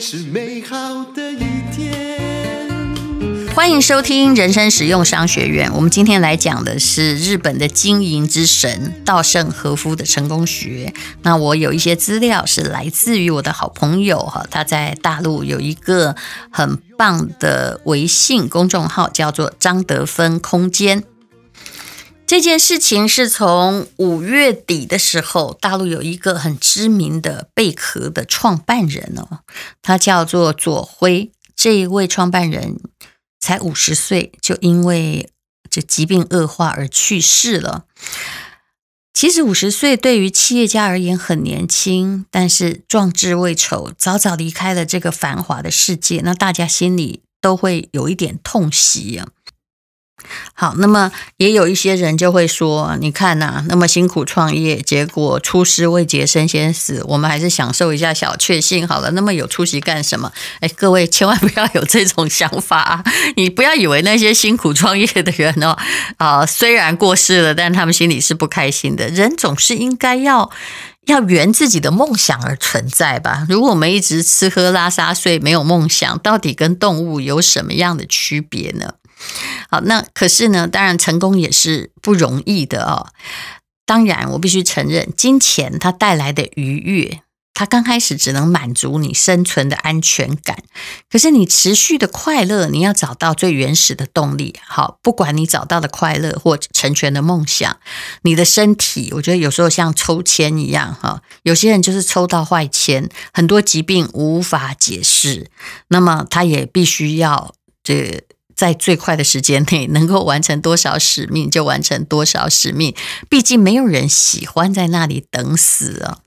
是美好的一天。欢迎收听人生实用商学院。我们今天来讲的是日本的经营之神稻盛和夫的成功学。那我有一些资料是来自于我的好朋友哈，他在大陆有一个很棒的微信公众号，叫做张德芬空间。这件事情是从五月底的时候，大陆有一个很知名的贝壳的创办人哦，他叫做左晖。这一位创办人才五十岁，就因为这疾病恶化而去世了。其实五十岁对于企业家而言很年轻，但是壮志未酬，早早离开了这个繁华的世界，那大家心里都会有一点痛惜啊。好，那么也有一些人就会说，你看呐、那么辛苦创业，结果出师未捷身先死，我们还是享受一下小确幸好了。那么有出息干什么？哎，各位千万不要有这种想法啊！你不要以为那些辛苦创业的人哦，啊，虽然过世了，但他们心里是不开心的。人总是应该要要圆自己的梦想而存在吧？如果我们一直吃喝拉撒睡，没有梦想，到底跟动物有什么样的区别呢？好，那可是呢，当然成功也是不容易的哦。当然，我必须承认，金钱它带来的愉悦，它刚开始只能满足你生存的安全感。可是你持续的快乐，你要找到最原始的动力。好，不管你找到的快乐或成全的梦想，你的身体，我觉得有时候像抽签一样哈，有些人就是抽到坏签，很多疾病无法解释，那么他也必须要这。在最快的时间内能够完成多少使命就完成多少使命，毕竟没有人喜欢在那里等死啊。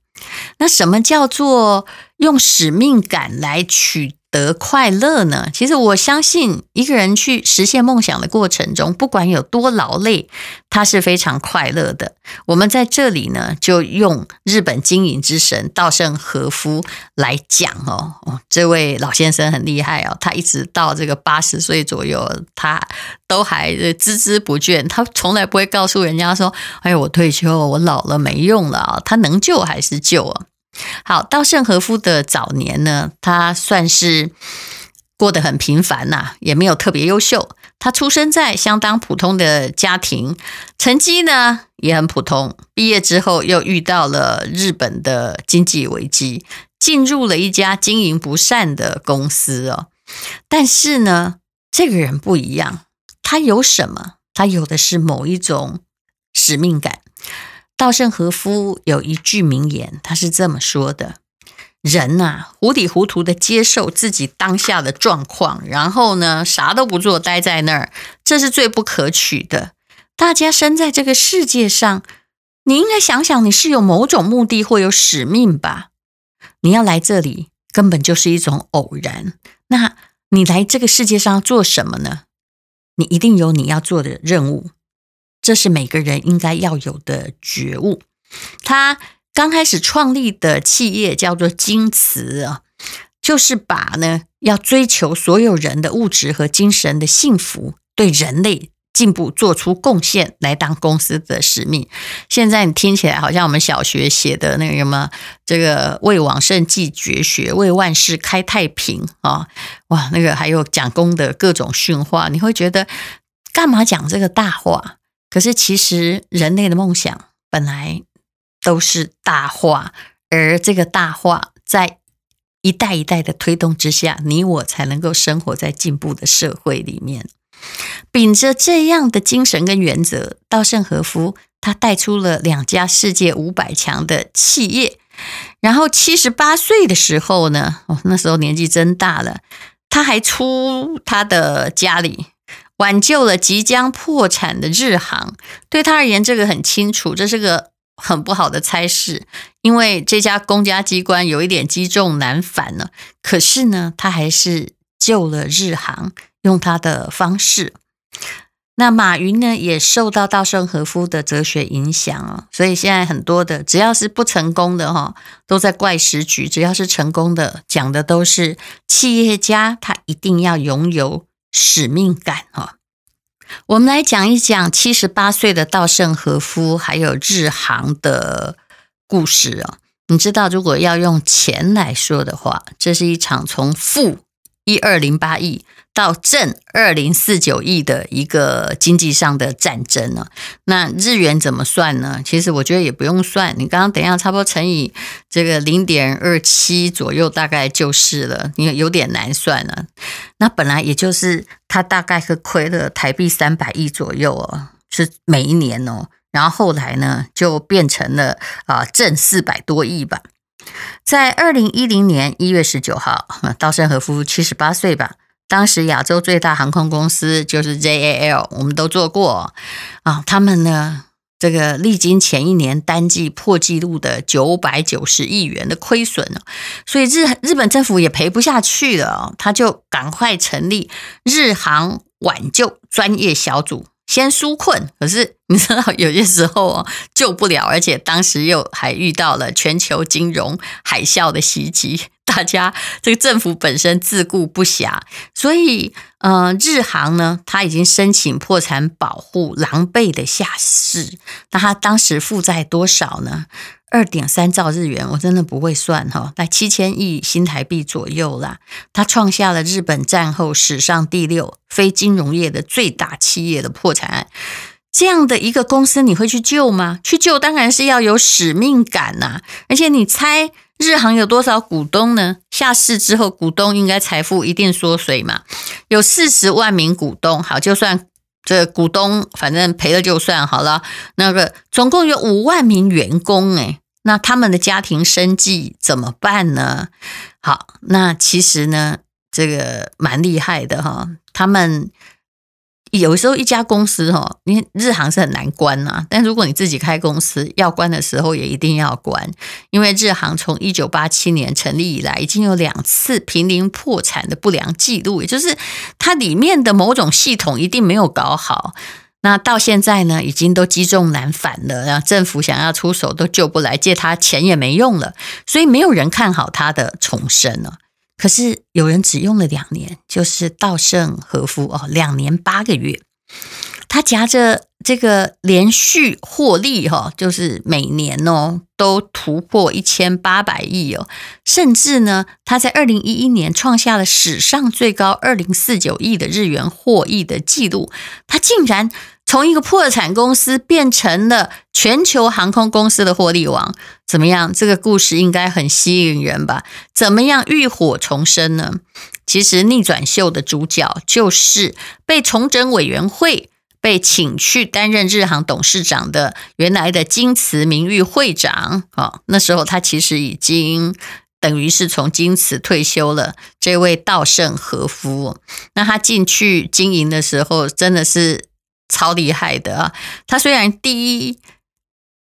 那什么叫做用使命感来取得快乐呢？其实我相信，一个人去实现梦想的过程中，不管有多劳累，他是非常快乐的。我们在这里呢，就用日本经营之神稻盛和夫来讲哦。哦，这位老先生很厉害哦，他一直到这个八十岁左右，他都还孜孜不倦，他从来不会告诉人家说：“哎，我退休，我老了没用了啊。”他能救还是救啊。好，稻盛和夫的早年呢，他算是过得很平凡呐，也没有特别优秀。他出生在相当普通的家庭，成绩呢也很普通。毕业之后又遇到了日本的经济危机，进入了一家经营不善的公司哦。但是呢，这个人不一样，他有什么？他有的是某一种使命感。稻盛和夫有一句名言，他是这么说的：“人呐，糊里糊涂的接受自己当下的状况，然后呢，啥都不做，待在那儿，这是最不可取的。大家生在这个世界上，你应该想想，你是有某种目的或有使命吧？你要来这里，根本就是一种偶然。那你来这个世界上做什么呢？你一定有你要做的任务。”这是每个人应该要有的觉悟。他刚开始创立的企业叫做京瓷啊，就是把呢要追求所有人的物质和精神的幸福，对人类进步做出贡献来当公司的使命。现在你听起来好像我们小学写的那个什么，这个为往圣继绝学，为万世开太平啊，哇，那个还有讲功的各种训话，你会觉得干嘛讲这个大话？可是，其实人类的梦想本来都是大话，而这个大话在一代一代的推动之下，你我才能够生活在进步的社会里面。秉着这样的精神跟原则，稻盛和夫他带出了两家世界五百强的企业。然后七十八岁的时候呢，哦，那时候年纪真大了，他还出他的家里。挽救了即将破产的日航，对他而言，这个很清楚，这是个很不好的差事，因为这家公家机关有一点积重难返了。可是呢，他还是救了日航，用他的方式。那马云呢，也受到稻盛和夫的哲学影响啊，所以现在很多的只要是不成功的哈，都在怪时局；只要是成功的，讲的都是企业家，他一定要拥有。使命感哈，我们来讲一讲七十八岁的稻盛和夫还有日航的故事啊。你知道，如果要用钱来说的话，这是一场从负一二零八亿到正二零四九亿的一个经济上的战争呢。那日元怎么算呢？其实我觉得也不用算，你刚刚等一下差不多乘以这个零点二七左右，大概就是了。因为有点难算了。那本来也就是它大概是亏了台币三百亿左右哦，是每一年哦。然后后来呢，就变成了啊正四百多亿吧。在二零一零年一月十九号，稻盛和夫七十八岁吧。当时亚洲最大航空公司就是 JAL，我们都做过啊。他们呢，这个历经前一年单季破纪录的九百九十亿元的亏损，所以日日本政府也赔不下去了，他就赶快成立日航挽救专业小组。先纾困，可是你知道有些时候哦救不了，而且当时又还遇到了全球金融海啸的袭击，大家这个政府本身自顾不暇，所以呃日航呢，他已经申请破产保护，狼狈的下市。那他当时负债多少呢？二点三兆日元，我真的不会算哈，在七千亿新台币左右啦。它创下了日本战后史上第六非金融业的最大企业的破产案。这样的一个公司，你会去救吗？去救当然是要有使命感呐。而且你猜日航有多少股东呢？下市之后，股东应该财富一定缩水嘛。有四十万名股东，好，就算这股东反正赔了就算好了。那个总共有五万名员工，诶那他们的家庭生计怎么办呢？好，那其实呢，这个蛮厉害的哈。他们有时候一家公司哈，你日航是很难关呐。但如果你自己开公司，要关的时候也一定要关，因为日航从一九八七年成立以来，已经有两次濒临破产的不良记录，也就是它里面的某种系统一定没有搞好。那到现在呢，已经都积重难返了，然后政府想要出手都救不来，借他钱也没用了，所以没有人看好他的重生了。可是有人只用了两年，就是稻盛和夫哦，两年八个月，他夹着这个连续获利哈，就是每年哦都突破一千八百亿哦，甚至呢，他在二零一一年创下了史上最高二零四九亿的日元获益的记录，他竟然。从一个破产公司变成了全球航空公司的获利王，怎么样？这个故事应该很吸引人吧？怎么样浴火重生呢？其实逆转秀的主角就是被重整委员会被请去担任日航董事长的原来的京瓷名誉会长啊。那时候他其实已经等于是从京瓷退休了。这位稻盛和夫，那他进去经营的时候，真的是。超厉害的啊！他虽然第一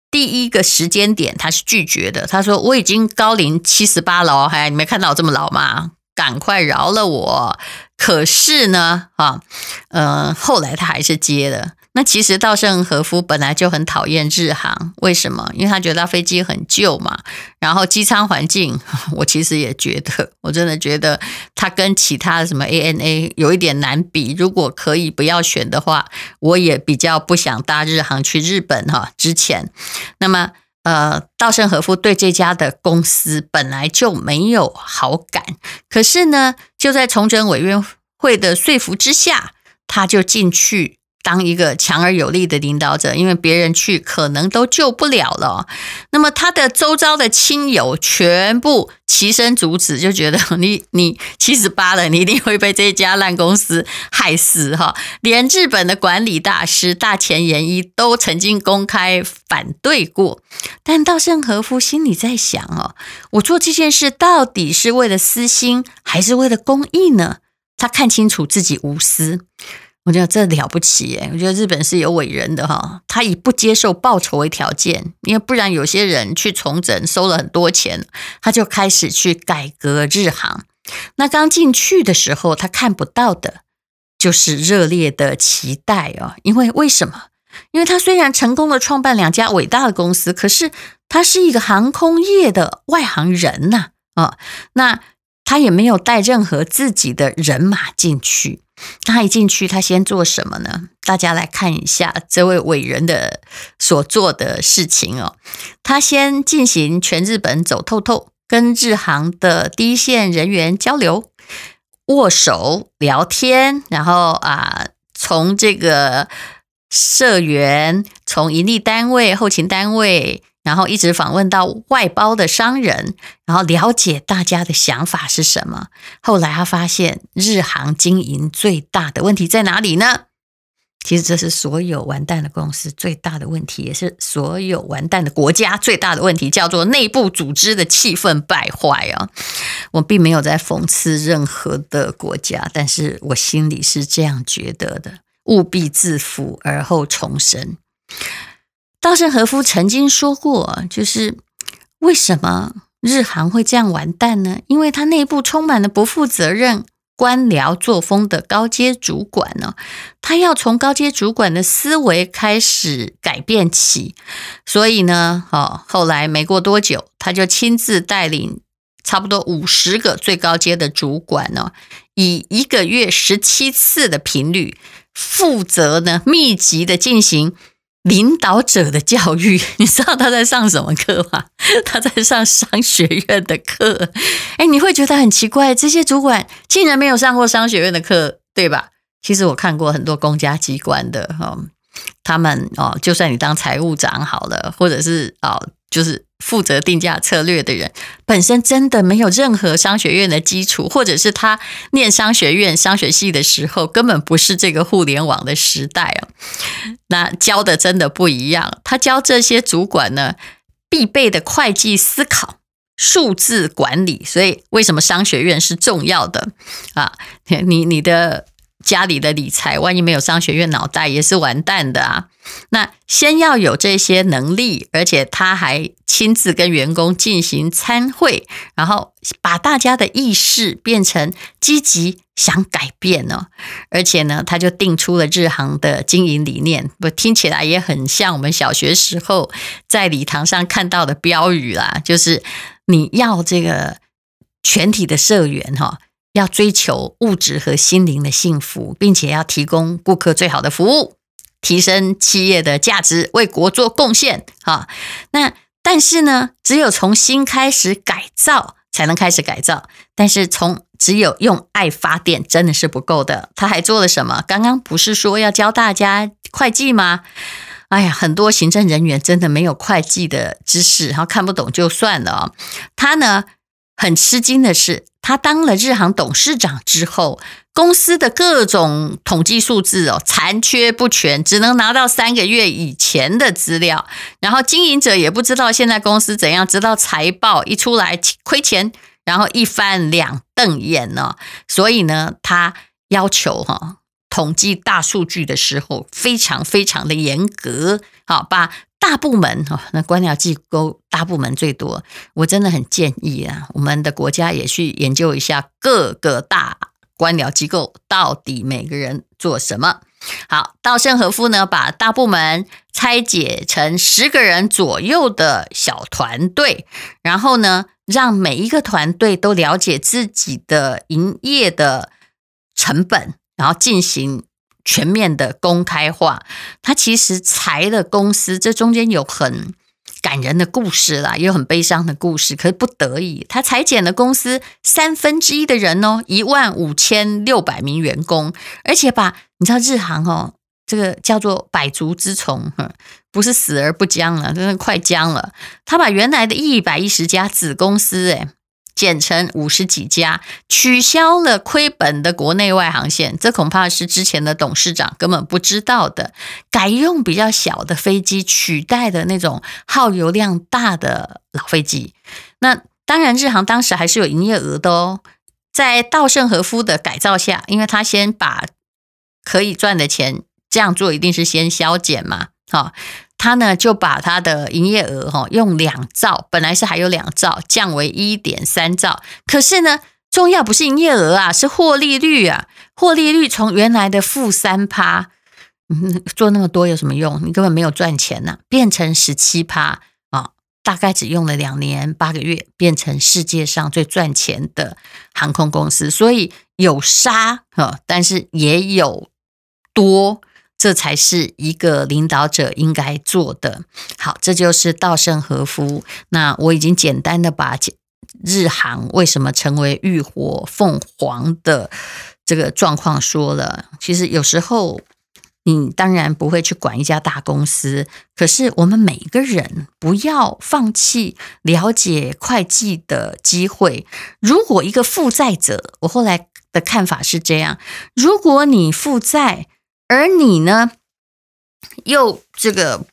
第一个时间点他是拒绝的，他说我已经高龄七十八了，还你没看到我这么老吗？赶快饶了我！可是呢，啊，呃，后来他还是接了。那其实稻盛和夫本来就很讨厌日航，为什么？因为他觉得飞机很旧嘛，然后机舱环境，我其实也觉得，我真的觉得他跟其他的什么 ANA 有一点难比。如果可以不要选的话，我也比较不想搭日航去日本哈。之前，那么呃，稻盛和夫对这家的公司本来就没有好感，可是呢，就在重整委员会的说服之下，他就进去。当一个强而有力的领导者，因为别人去可能都救不了了。那么他的周遭的亲友全部齐声阻止，就觉得 你你七十八了，你一定会被这家烂公司害死哈。连日本的管理大师大前研一都曾经公开反对过。但稻盛和夫心里在想哦，我做这件事到底是为了私心，还是为了公益呢？他看清楚自己无私。我觉得这了不起耶！我觉得日本是有伟人的哈，他以不接受报酬为条件，因为不然有些人去重整收了很多钱，他就开始去改革日航。那刚进去的时候，他看不到的就是热烈的期待哦，因为为什么？因为他虽然成功的创办两家伟大的公司，可是他是一个航空业的外行人呐啊，那他也没有带任何自己的人马进去。他一进去，他先做什么呢？大家来看一下这位伟人的所做的事情哦。他先进行全日本走透透，跟日航的第一线人员交流、握手、聊天，然后啊，从这个社员、从盈利单位、后勤单位。然后一直访问到外包的商人，然后了解大家的想法是什么。后来他发现日航经营最大的问题在哪里呢？其实这是所有完蛋的公司最大的问题，也是所有完蛋的国家最大的问题，叫做内部组织的气氛败坏啊！我并没有在讽刺任何的国家，但是我心里是这样觉得的：务必自负而后重生。稻盛和夫曾经说过，就是为什么日航会这样完蛋呢？因为他内部充满了不负责任、官僚作风的高阶主管呢。他要从高阶主管的思维开始改变起，所以呢，哦，后来没过多久，他就亲自带领差不多五十个最高阶的主管呢，以一个月十七次的频率，负责呢密集的进行。领导者的教育，你知道他在上什么课吗？他在上商学院的课。哎，你会觉得很奇怪，这些主管竟然没有上过商学院的课，对吧？其实我看过很多公家机关的，哈，他们哦，就算你当财务长好了，或者是哦，就是。负责定价策略的人本身真的没有任何商学院的基础，或者是他念商学院商学系的时候根本不是这个互联网的时代啊。那教的真的不一样，他教这些主管呢必备的会计思考、数字管理，所以为什么商学院是重要的啊？你你的。家里的理财，万一没有商学院，脑袋也是完蛋的啊！那先要有这些能力，而且他还亲自跟员工进行参会，然后把大家的意识变成积极想改变呢。而且呢，他就定出了日航的经营理念，不听起来也很像我们小学时候在礼堂上看到的标语啦，就是你要这个全体的社员哈。要追求物质和心灵的幸福，并且要提供顾客最好的服务，提升企业的价值，为国做贡献。哈，那但是呢，只有从心开始改造，才能开始改造。但是从只有用爱发电，真的是不够的。他还做了什么？刚刚不是说要教大家会计吗？哎呀，很多行政人员真的没有会计的知识，然后看不懂就算了哦。他呢，很吃惊的是。他当了日航董事长之后，公司的各种统计数字哦，残缺不全，只能拿到三个月以前的资料，然后经营者也不知道现在公司怎样，直到财报一出来亏钱，然后一翻两瞪眼呢。所以呢，他要求哈统计大数据的时候，非常非常的严格，好把。大部门哈，那官僚机构大部门最多，我真的很建议啊，我们的国家也去研究一下各个大官僚机构到底每个人做什么。好，稻盛和夫呢，把大部门拆解成十个人左右的小团队，然后呢，让每一个团队都了解自己的营业的成本，然后进行。全面的公开化，他其实裁了公司，这中间有很感人的故事啦，也有很悲伤的故事。可是不得已，他裁减了公司三分之一的人哦，一万五千六百名员工，而且把你知道日航哦，这个叫做百足之虫，不是死而不僵了，真的快僵了。他把原来的一百一十家子公司，诶减成五十几家，取消了亏本的国内外航线，这恐怕是之前的董事长根本不知道的。改用比较小的飞机取代的那种耗油量大的老飞机。那当然，日航当时还是有营业额的哦。在稻盛和夫的改造下，因为他先把可以赚的钱这样做，一定是先削减嘛，好。他呢就把他的营业额哈用两兆，本来是还有两兆，降为一点三兆。可是呢，重要不是营业额啊，是获利率啊。获利率从原来的负三趴，嗯，做那么多有什么用？你根本没有赚钱呐，变成十七趴啊，大概只用了两年八个月，变成世界上最赚钱的航空公司。所以有杀哈，但是也有多，这才是一个领导者应该做的。好，这就是稻盛和夫。那我已经简单的把日航为什么成为浴火凤凰的这个状况说了。其实有时候。你当然不会去管一家大公司，可是我们每一个人不要放弃了解会计的机会。如果一个负债者，我后来的看法是这样：如果你负债，而你呢，又这个。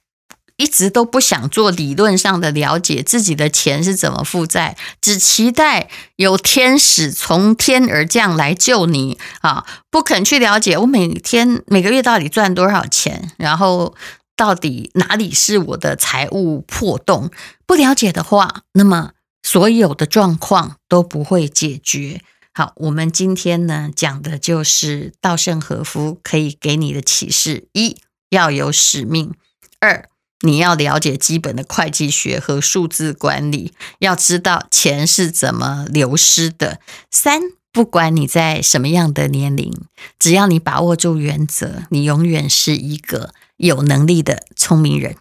一直都不想做理论上的了解，自己的钱是怎么负债，只期待有天使从天而降来救你啊！不肯去了解我每天每个月到底赚多少钱，然后到底哪里是我的财务破洞？不了解的话，那么所有的状况都不会解决。好，我们今天呢讲的就是稻盛和夫可以给你的启示：一要有使命；二。你要了解基本的会计学和数字管理，要知道钱是怎么流失的。三，不管你在什么样的年龄，只要你把握住原则，你永远是一个有能力的聪明人。